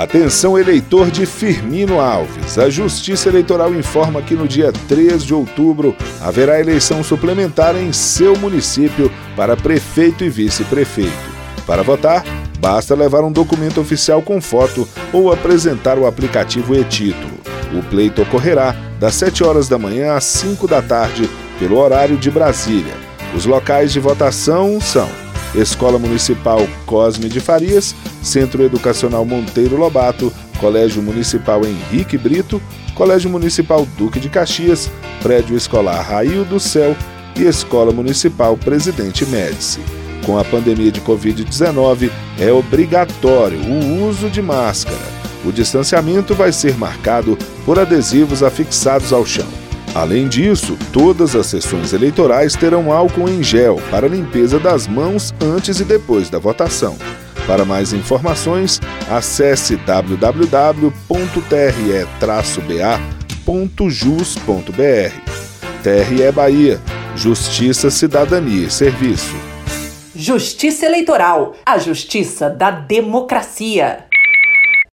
Atenção, eleitor de Firmino Alves. A Justiça Eleitoral informa que no dia 3 de outubro haverá eleição suplementar em seu município para prefeito e vice-prefeito. Para votar, basta levar um documento oficial com foto ou apresentar o aplicativo e-título. O pleito ocorrerá das 7 horas da manhã às 5 da tarde, pelo horário de Brasília. Os locais de votação são Escola Municipal Cosme de Farias, Centro Educacional Monteiro Lobato, Colégio Municipal Henrique Brito, Colégio Municipal Duque de Caxias, Prédio Escolar Raio do Céu e Escola Municipal Presidente Médici. Com a pandemia de Covid-19, é obrigatório o uso de máscara. O distanciamento vai ser marcado por adesivos afixados ao chão. Além disso, todas as sessões eleitorais terão álcool em gel para limpeza das mãos antes e depois da votação. Para mais informações, acesse www.tre-ba.jus.br. TRE Bahia Justiça, Cidadania e Serviço. Justiça Eleitoral a justiça da democracia.